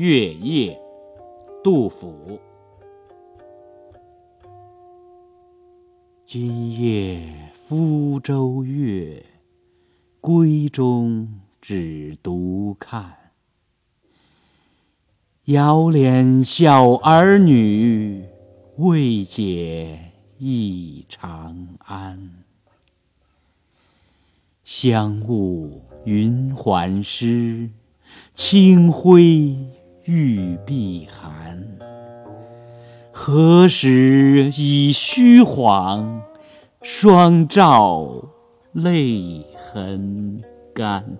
月夜，杜甫。今夜福州月，闺中只独看。遥怜小儿女，未解忆长安。香雾云鬟湿，清辉。玉臂寒，何时已虚晃？双照泪痕干。